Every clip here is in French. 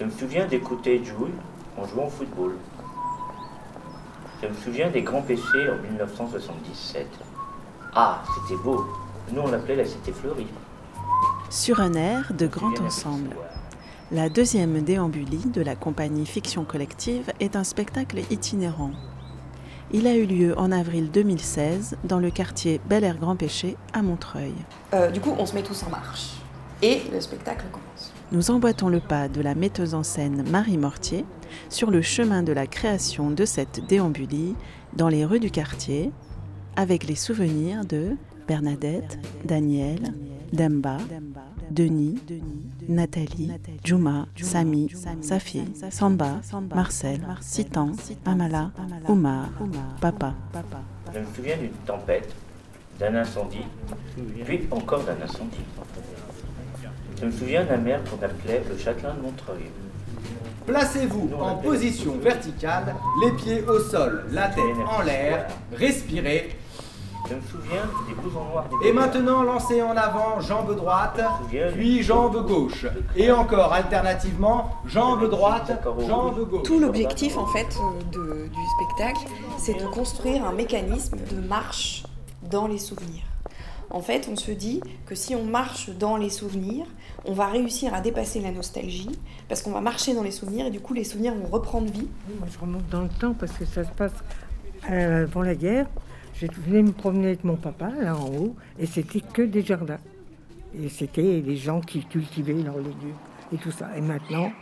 Je me souviens d'écouter Jules en jouant au football. Je me souviens des grands péchés en 1977. Ah, c'était beau. Nous, on l'appelait la Cité fleurie. Sur un air de grand ensemble. La deuxième déambulie de la compagnie Fiction Collective est un spectacle itinérant. Il a eu lieu en avril 2016 dans le quartier Bel Air Grand Péché à Montreuil. Euh, du coup, on se met tous en marche et le spectacle commence. Nous emboîtons le pas de la metteuse en scène Marie Mortier sur le chemin de la création de cette déambulie dans les rues du quartier avec les souvenirs de Bernadette, Daniel, Demba, Denis, Nathalie, Juma, Sami, Safi, Samba, Marcel, Sitan, Amala, Omar, Papa. Je me souviens d'une tempête, d'un incendie, puis encore d'un incendie. Je me souviens d'un maire qu'on appelait le châtelain de Montreuil. Placez-vous en position verticale, les pieds au sol, la tête en l'air, respirez. Je me souviens des blousons noirs des Et maintenant, lancez en avant jambe droite, puis jambe gauche. Et encore alternativement, jambe droite, jambe gauche. Tout l'objectif en fait euh, de- du spectacle, c'est de construire un mécanisme de marche dans les souvenirs. En fait, on se dit que si on marche dans les souvenirs, on va réussir à dépasser la nostalgie, parce qu'on va marcher dans les souvenirs et du coup les souvenirs vont reprendre vie. Je remonte dans le temps parce que ça se passe euh, avant la guerre. Je venais me promener avec mon papa, là en haut, et c'était que des jardins. Et c'était les gens qui cultivaient leurs légumes et tout ça. Et maintenant,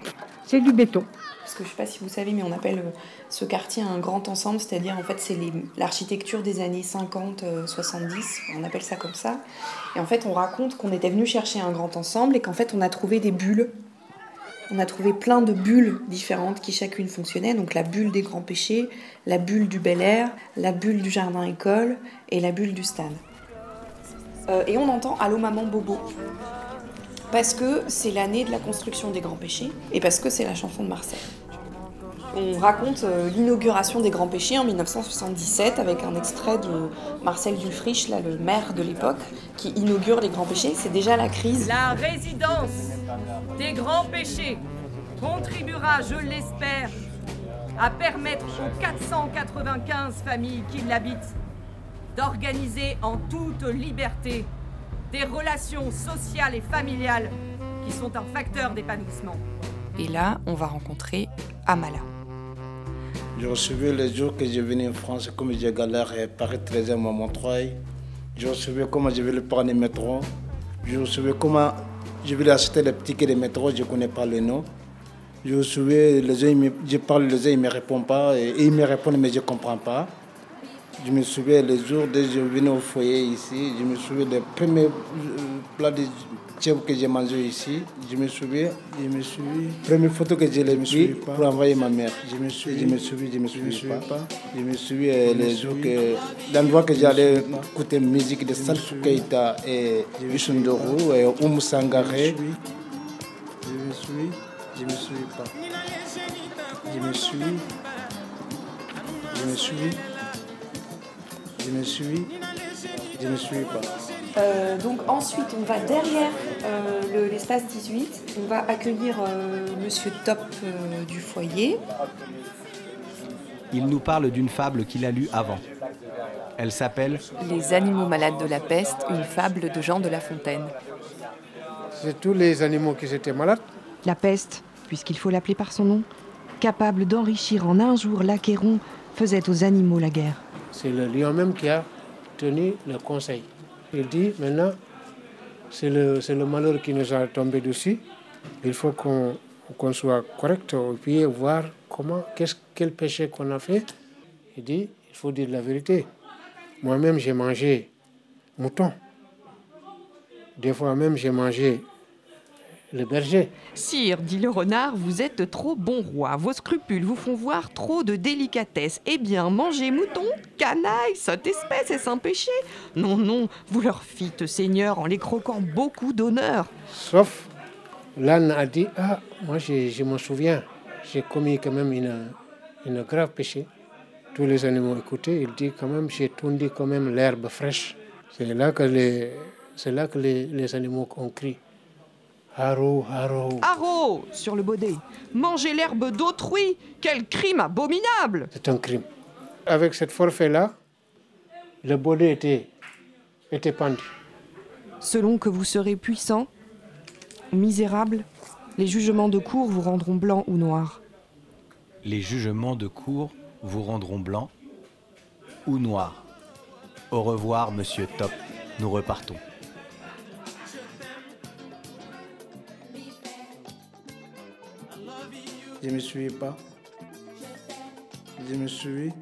c'est du béton. Parce que je sais pas si vous savez, mais on appelle euh, ce quartier un grand ensemble, c'est-à-dire en fait c'est l'architecture des années 50, euh, 70, on appelle ça comme ça. Et en fait on raconte qu'on était venu chercher un grand ensemble et qu'en fait on a trouvé des bulles. On a trouvé plein de bulles différentes qui chacune fonctionnaient. Donc la bulle des grands péchés, la bulle du Bel Air, la bulle du jardin école et la bulle du stade. Euh, et on entend Allô maman Bobo. Parce que c'est l'année de la construction des grands péchés et parce que c'est la chanson de Marcel. On raconte euh, l'inauguration des grands péchés en 1977 avec un extrait de Marcel Dufriche, là, le maire de l'époque, qui inaugure les grands péchés. C'est déjà la crise. La résidence des grands péchés contribuera, je l'espère, à permettre aux 495 familles qui l'habitent d'organiser en toute liberté des relations sociales et familiales qui sont un facteur d'épanouissement. Et là, on va rencontrer Amala. Je recevais les jours que je venais en France, comme j'ai galéré à Paris 13e à Montreuil. Je recevais comment je voulais prendre le métro. Je recevais comment je voulais acheter les tickets de métro, je ne connais pas le nom. Je recevais les gens, je parle les uns, ils ne me répondent pas. Et ils me répondent, mais je ne comprends pas. Je me souviens les jours dès que je venais au foyer ici, je me souviens des premiers euh, plats de tchèvre que j'ai mangé ici. Je me souviens, je me souviens, première photo que j'ai prise pour envoyer ma mère. Je me souviens, je me souviens, je me souviens pas. Je me souviens euh, les jours que, l'endroit que j'allais écouter musique de Salfou Keita et N'Dour et Oumou Sangaré. Je me souviens, je me souviens pas. Je me souviens, je me souviens. Je me suis, je me suis pas. Euh, donc ensuite, on va derrière euh, le- l'espace 18. On va accueillir euh, Monsieur Top euh, du foyer. Il nous parle d'une fable qu'il a lue avant. Elle s'appelle Les animaux malades de la peste, une fable de Jean de La Fontaine. C'est tous les animaux qui étaient malades. La peste, puisqu'il faut l'appeler par son nom, capable d'enrichir en un jour l'Achéron, faisait aux animaux la guerre. C'est le lion même qui a tenu le conseil. Il dit maintenant, c'est le, le malheur qui nous a tombé dessus. Il faut qu'on soit correct et puis voir comment, quel péché qu'on a fait. Il dit, il faut dire la vérité. Moi-même, j'ai mangé mouton. Des fois même, j'ai mangé le berger. Sire, dit le renard, vous êtes trop bon roi. Vos scrupules vous font voir trop de délicatesse. Eh bien, manger mouton, canaille, sotte espèce, est-ce un péché Non, non, vous leur fîtes, Seigneur, en les croquant beaucoup d'honneur. Sauf, l'âne a dit, ah, moi je, je me souviens, j'ai commis quand même une, une grave péché. Tous les animaux écoutaient, il dit quand même, j'ai tourné quand même l'herbe fraîche. C'est là que les, c'est là que les, les animaux ont crié. Haro, haro. Haro sur le baudet. Manger l'herbe d'autrui Quel crime abominable C'est un crime. Avec cette forfait-là, le baudet était, était pendu. Selon que vous serez puissant, misérable, les jugements de cour vous rendront blanc ou noir. Les jugements de cour vous rendront blanc ou noir. Au revoir, monsieur Top. Nous repartons. Je me suis pas. Je me suis.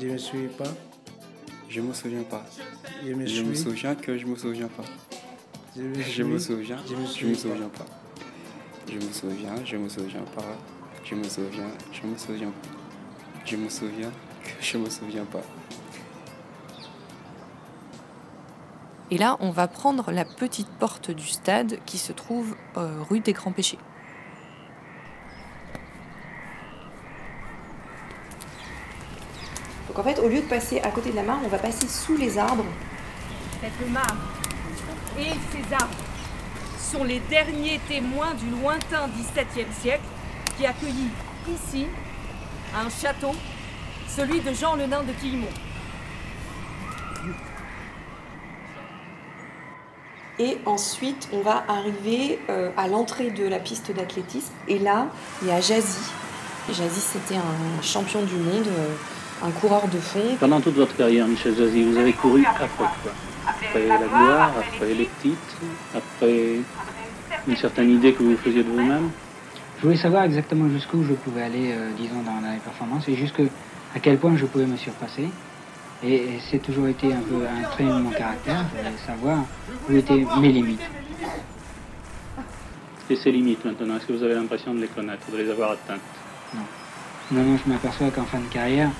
Je me suis pas. Je me souviens pas. Je me, je me souviens que je me souviens pas. Je me, Je me souviens, Je me je me souviens pas. Je me souviens, je me souviens pas. Je me souviens, je me souviens pas. Je me souviens que je me souviens pas. Et là, on va prendre la petite porte du stade qui se trouve euh, rue des Grands Péchés. Donc en fait, au lieu de passer à côté de la mare, on va passer sous les arbres. Cette mare et ces arbres sont les derniers témoins du lointain XVIIe siècle qui accueillit ici un château, celui de Jean le Nain de Quillemot. Et ensuite, on va arriver euh, à l'entrée de la piste d'athlétisme. Et là, il y a Jazzy. Jazzy, c'était un champion du monde, euh, un coureur de fond. Pendant toute votre carrière, Michel Jazzy, vous avez couru après quoi Après la gloire, après les titres, après une certaine idée que vous faisiez de vous-même Je voulais savoir exactement jusqu'où je pouvais aller, euh, disons, dans la performance et jusque à quel point je pouvais me surpasser. Et, et c'est toujours été un peu un trait de mon caractère. Je voulais savoir où étaient mes limites. Et ces limites maintenant, est-ce que vous avez l'impression de les connaître, de les avoir atteintes? Non. Non, non, je m'aperçois qu'en fin de carrière,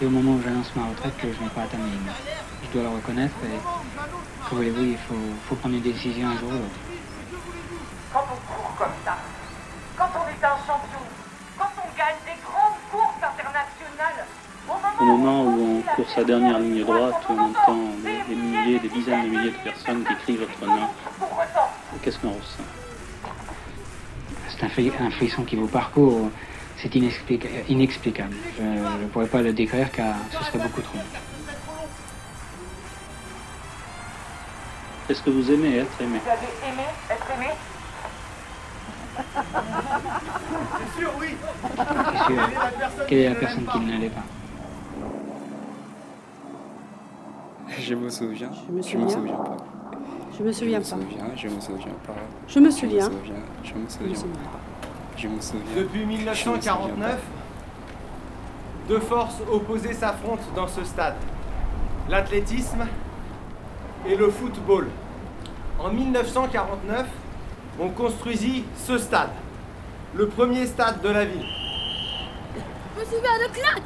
et au moment où j'annonce ma retraite, que je n'ai pas atteint mes limites. Je dois le reconnaître et, que voulez-vous, il faut, faut prendre une décision un jour ou l'autre. Quand on court comme ça, quand on est un champion, quand on gagne des grandes courses internationales, Au moment où on court sa dernière ligne droite, où on entend des, des milliers, des dizaines de milliers de personnes qui crient votre nom, qu'est-ce qu'on ressent? C'est un, fri- un frisson qui vous parcourt, c'est inexplica- inexplicable. Je ne pourrais pas le décrire car ce serait beaucoup trop. Est-ce que vous aimez être aimé? Vous avez aimé être aimé? C'est sûr, oui. C'est sûr. Quelle est la personne qui ne l'est pas? Je me souviens. Je me Je me souviens. pas. Je me souviens Je pas. me souviens, je me souviens pas. Je me souviens. Je me souviens, je me souviens pas. Je me souviens. Depuis 1949, deux forces opposées s'affrontent dans ce stade. L'athlétisme et le football. En 1949, on construisit ce stade, le premier stade de la ville. Je me souviens de claque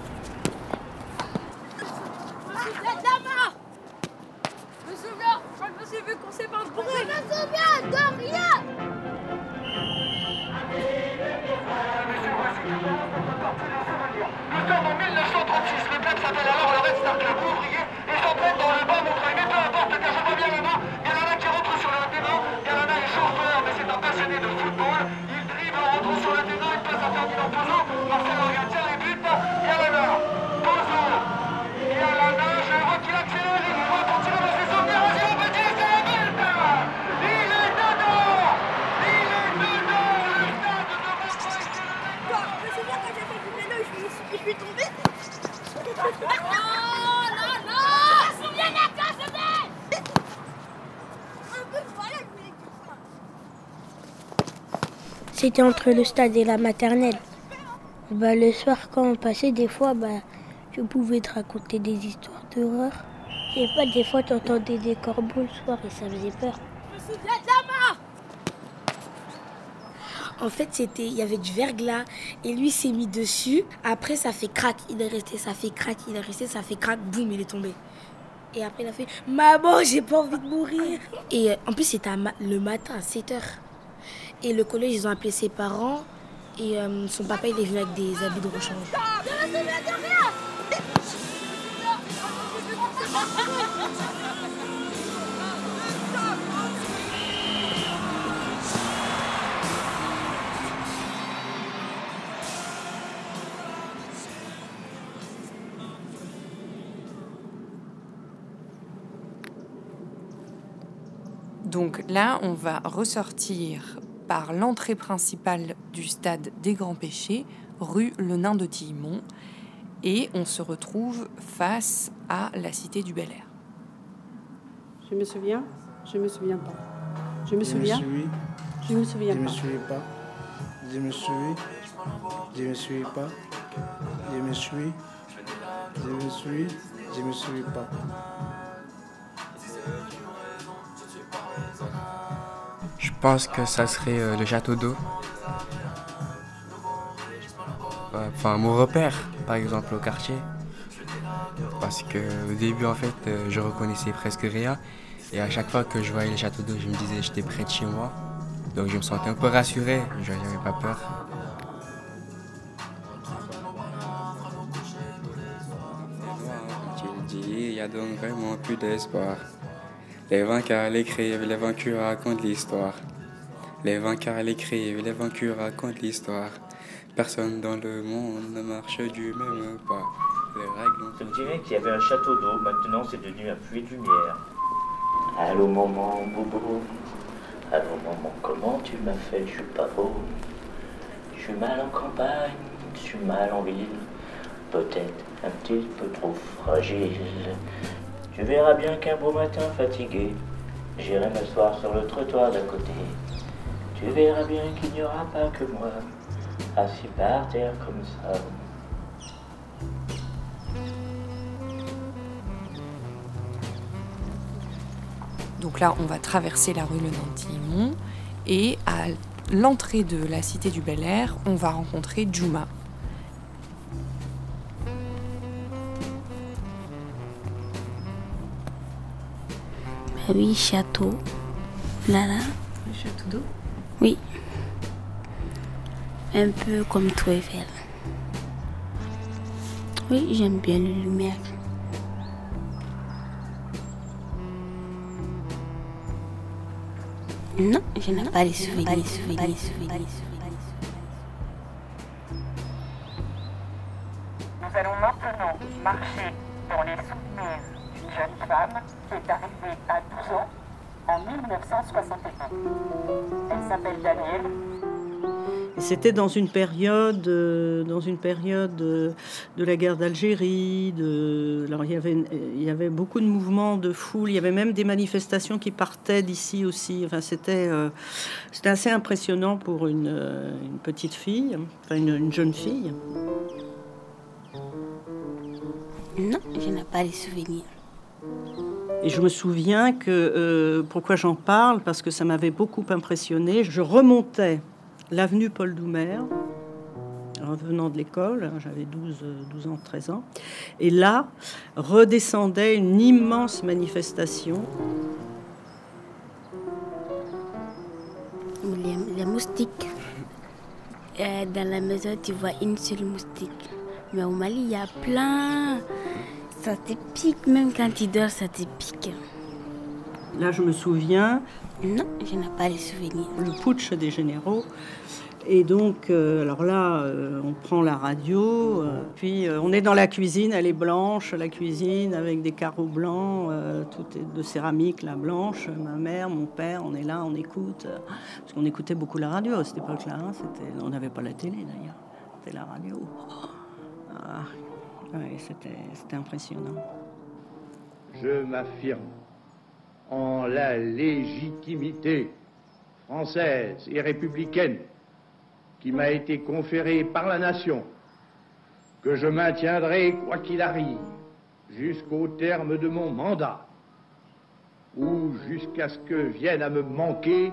Je me souviens mort Je me souviens, je me suis vu qu'on s'est pas brûlé Je me souviens de rien Nous sommes en 1936, le club s'appelle alors le Red Star Club ouvrier et s'entraîne dans le bas. Mais peu importe, car je vois bien là-bas, il suis, tombé Oh là là Voilà, je voulais C'était entre le stade et la maternelle. Bah, le soir, quand on passait, des fois, bah, je pouvais te raconter des histoires d'horreur. Et pas, des fois, tu entendais des corbeaux le soir et ça faisait peur. Je me souviens de la mort En fait, c'était, il y avait du verglas et lui s'est mis dessus. Après, ça fait crack, il est resté, ça fait crack, il est resté, ça fait crack, boum, il est tombé. Et après, il a fait Maman, j'ai pas envie de mourir. Et euh, en plus, c'était le matin à 7 heures. Et le collège, ils ont appelé ses parents. Et euh, son papa, il est venu avec des habits de rechange. Donc là, on va ressortir par l'entrée principale du stade des Grands Pêchés, rue Le Nain de Tillemont, et on se retrouve face à la cité du Bel Air. Je me souviens, je me souviens pas. Je me souviens, je me souviens Je me pas. souviens pas. Je me souviens. Je me souviens pas. Je me suis. Je me suis. Je me souviens pas. Je pense que ça serait euh, le château d'eau. Enfin, mon repère, par exemple, au quartier. Parce que au début, en fait, euh, je reconnaissais presque rien. Et à chaque fois que je voyais le château d'eau, je me disais j'étais près de chez moi. Donc je me sentais un peu rassuré, je n'avais pas peur. Il y a donc vraiment plus d'espoir. Les vainqueurs l'écrivent, les vaincus racontent l'histoire. Les vainqueurs l'écrivent, les vaincus racontent l'histoire. Personne dans le monde ne marche du même pas. Les règles Je me dirais qu'il y avait un château d'eau, maintenant c'est devenu un puits de lumière. Allô maman, bobo. Allô maman, comment tu m'as fait? Je suis pas beau. Je suis mal en campagne, je suis mal en ville. Peut-être un petit peu trop fragile. Tu verras bien qu'un beau matin fatigué, j'irai m'asseoir sur le trottoir d'à côté. Tu verras bien qu'il n'y aura pas que moi, assis par terre comme ça. Donc là, on va traverser la rue Le Nantillemont et à l'entrée de la cité du Bel Air, on va rencontrer Juma. Oui, château. Là, là. Le château d'eau Oui. Un peu comme Tour Eiffel. Oui, j'aime bien les lumières. Non, je n'ai pas les souvenirs. les souvenirs, les souvenirs. Nous allons maintenant marcher dans les souvenirs jeune femme qui est arrivée à 12 ans en 1961. Elle s'appelle Danielle. C'était dans une période, euh, dans une période euh, de la guerre d'Algérie. De... Alors il y avait, il y avait beaucoup de mouvements de foule. Il y avait même des manifestations qui partaient d'ici aussi. Enfin, c'était, euh, c'était assez impressionnant pour une, une petite fille, enfin une, une jeune fille. Non, je n'ai pas les souvenirs. Et je me souviens que euh, pourquoi j'en parle? Parce que ça m'avait beaucoup impressionné. Je remontais l'avenue Paul Doumer en venant de l'école, hein, j'avais 12, euh, 12 ans, 13 ans, et là redescendait une immense manifestation. Les, les moustiques. Euh, dans la maison, tu vois une seule moustique. Mais au Mali, il y a plein. Ça te pique, même quand tu dors, ça te pique. Là, je me souviens. Non, je n'ai pas les souvenirs. Le putsch des généraux. Et donc, euh, alors là, euh, on prend la radio, euh, puis on est dans la cuisine, elle est blanche, la cuisine avec des carreaux blancs, tout est de céramique, la blanche. Ma mère, mon père, on est là, on écoute, parce qu'on écoutait beaucoup la radio à cette époque-là. hein, on n'avait pas la télé d'ailleurs, c'était la radio. Ah, c'était, impressionnant. Je m'affirme en la légitimité française et républicaine qui m'a été conférée par la nation, que je maintiendrai quoi qu'il arrive jusqu'au terme de mon mandat, ou jusqu'à ce que vienne à me manquer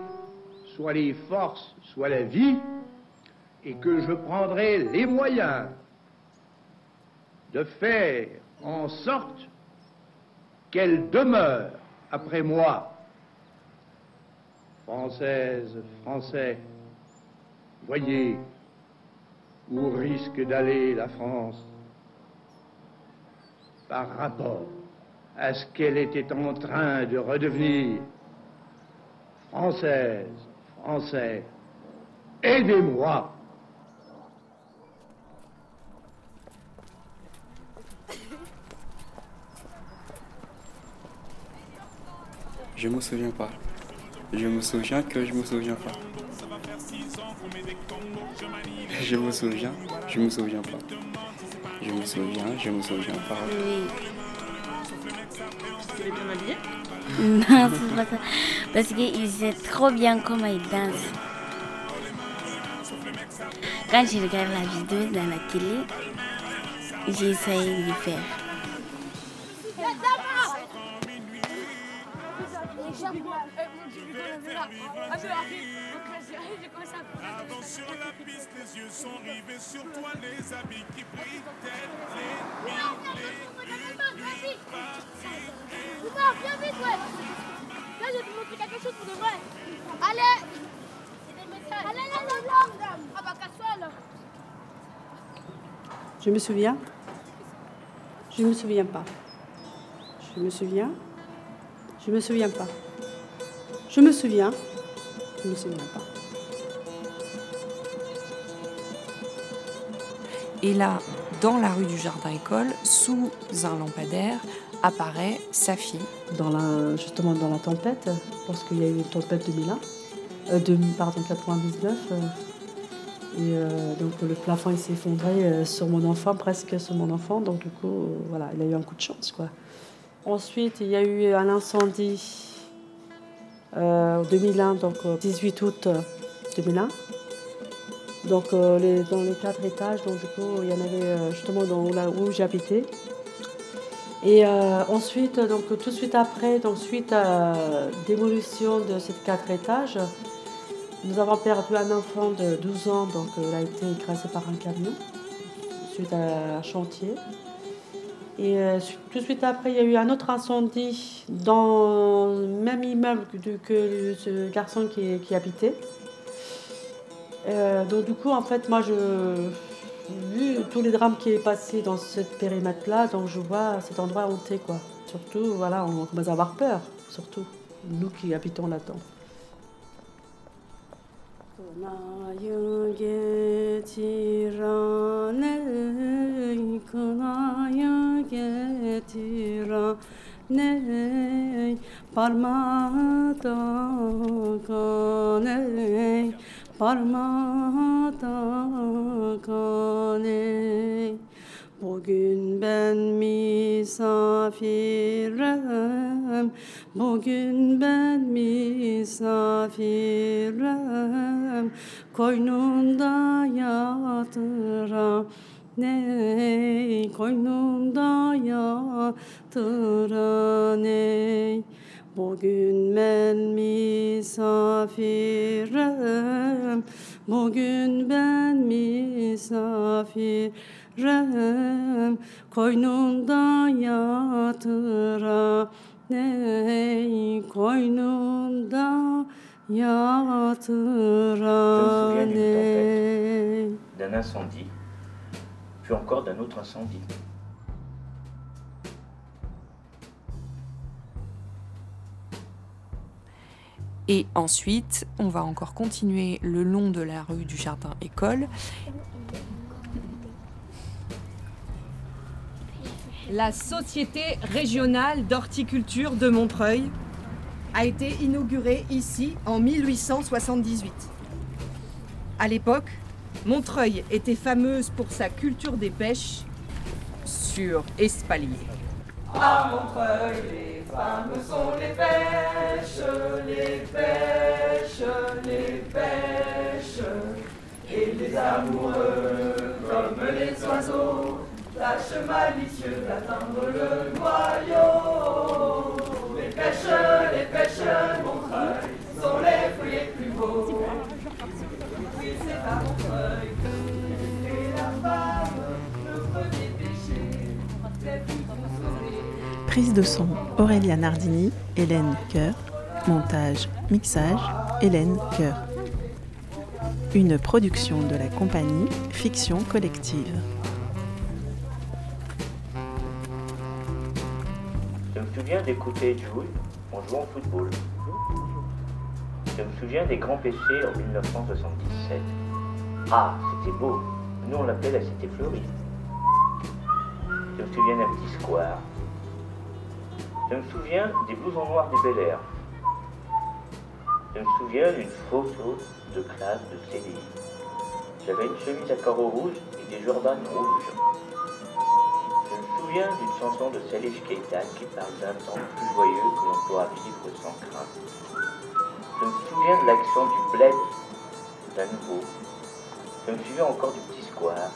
soit les forces, soit la vie, et que je prendrai les moyens de faire en sorte qu'elle demeure après moi. Française, Français, voyez où risque d'aller la France par rapport à ce qu'elle était en train de redevenir. Française, Français, aidez-moi. Je me souviens pas. Je me souviens que je me souviens pas. Je me souviens, je me souviens pas. Je me souviens, je me souviens pas. Oui. Non, c'est pas ça. Parce qu'il sait trop bien comment il danse. Quand je regarde la vidéo dans la télé, j'essaye de le faire. Yeux sont rivés sur toi, les habits qui brillent tels les Oumar, viens vite, ouais Là, je vais te montrer quelque chose pour de vrai. Allez. Allez, là. Ah bah, casse-toi, là. Je me souviens. Je me souviens pas. Je me souviens. Je me souviens pas. Je me souviens. Je me souviens pas. Et là, dans la rue du Jardin École, sous un lampadaire, apparaît sa fille. Justement dans la tempête, lorsqu'il y a eu une tempête 2001, euh, de, pardon, 99, euh, et euh, donc le plafond s'est effondré euh, sur mon enfant, presque sur mon enfant, donc du coup, euh, voilà, il a eu un coup de chance. Ensuite, il y a eu un incendie euh, en 2001, donc euh, 18 août euh, 2001. Donc euh, dans les quatre étages, donc du coup il y en avait euh, justement dans là où j'habitais. Et euh, ensuite, donc tout de suite après, donc suite à démolition de ces quatre étages, nous avons perdu un enfant de 12 ans, donc il a été écrasé par un camion suite à un chantier. Et tout de suite après, il y a eu un autre incendie dans le même immeuble que, ce garçon qui habitait. Euh, donc du coup, en fait, moi, je, vu tous les drames qui est passé dans ce périmètre-là, donc je vois cet endroit hanté, quoi. Surtout, voilà, on commence à avoir peur, surtout nous qui habitons là-dedans. parmada kane Bugün ben misafirem, bugün ben misafirem, koynunda yatıram. Ne? Koynunda yatıran ey Bugün ben misafirim. Bugün ben misafirim. Koynunda yatıra Ney? Koynunda yatıra ney? D'un incendie, puis encore d'un autre incendie. Et ensuite, on va encore continuer le long de la rue du Jardin École. La Société régionale d'horticulture de Montreuil a été inaugurée ici en 1878. À l'époque, Montreuil était fameuse pour sa culture des pêches sur espalier. À Montreuil, les femmes sont les pêches, les pêches, les pêches. Et les amoureux, comme les oiseaux, tâchent malicieux d'atteindre le noyau. Les pêches, les pêches, Montreuil, sont Prise de son Aurélia Nardini, Hélène Coeur. Montage, mixage, Hélène Coeur. Une production de la compagnie Fiction Collective. Je me souviens d'écouter Jules en jouant au football. Je me souviens des grands péchés en 1977. Ah, c'était beau. Nous, on l'appelait la Cité Fleurie. Je me souviens d'un petit square. Je me souviens des blousons noirs du Bel Air. Je me souviens d'une photo de classe de CDI. J'avais une chemise à carreaux rouges et des Jordan rouges. Je me souviens d'une chanson de Salih Keita qui parle d'un temps plus joyeux que l'on pourra vivre sans crainte. Je me souviens de l'action du bled d'un nouveau. Je me souviens encore du petit square.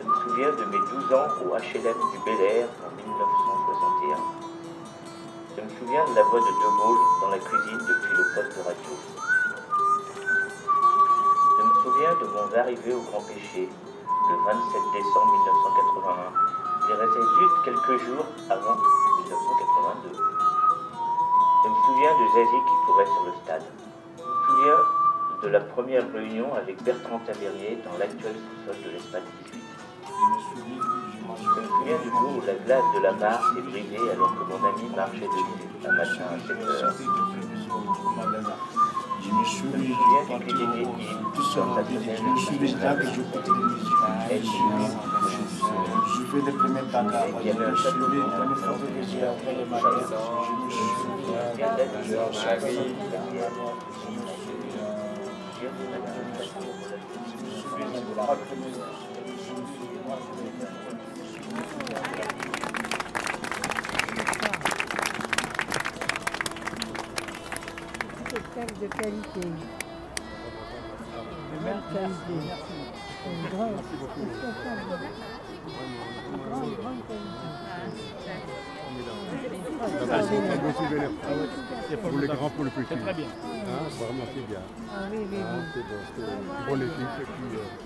Je me souviens de mes 12 ans au HLM du Bel Air 1961. Je me souviens de la voix de De Gaulle dans la cuisine depuis le poste de radio. Je me souviens de mon arrivée au Grand Péché le 27 décembre 1981. Il restait juste quelques jours avant 1982. Je me souviens de Zazie qui courait sur le stade. Je me souviens de la première réunion avec Bertrand Tavernier dans l'actuel sous-sol de l'espace 18. Je me souviens du jour où la glace de la mare s'est brisée alors que mon ami marchait dessus un matin à 7 heures. Je me souviens tout seul. Je me souviens que j'écoutais musique. Je fais les premiers bagarres. Je me souviens des premières photos que j'ai après les bagarres. Je me souviens de Charlie. Spectacle de qualité. De grande qualité. Un grand spectacle de grande, grande qualité. Ah. Pour les grands, pour le. C'est très bien. Hein, vraiment, c'est bien. Ah Hein, une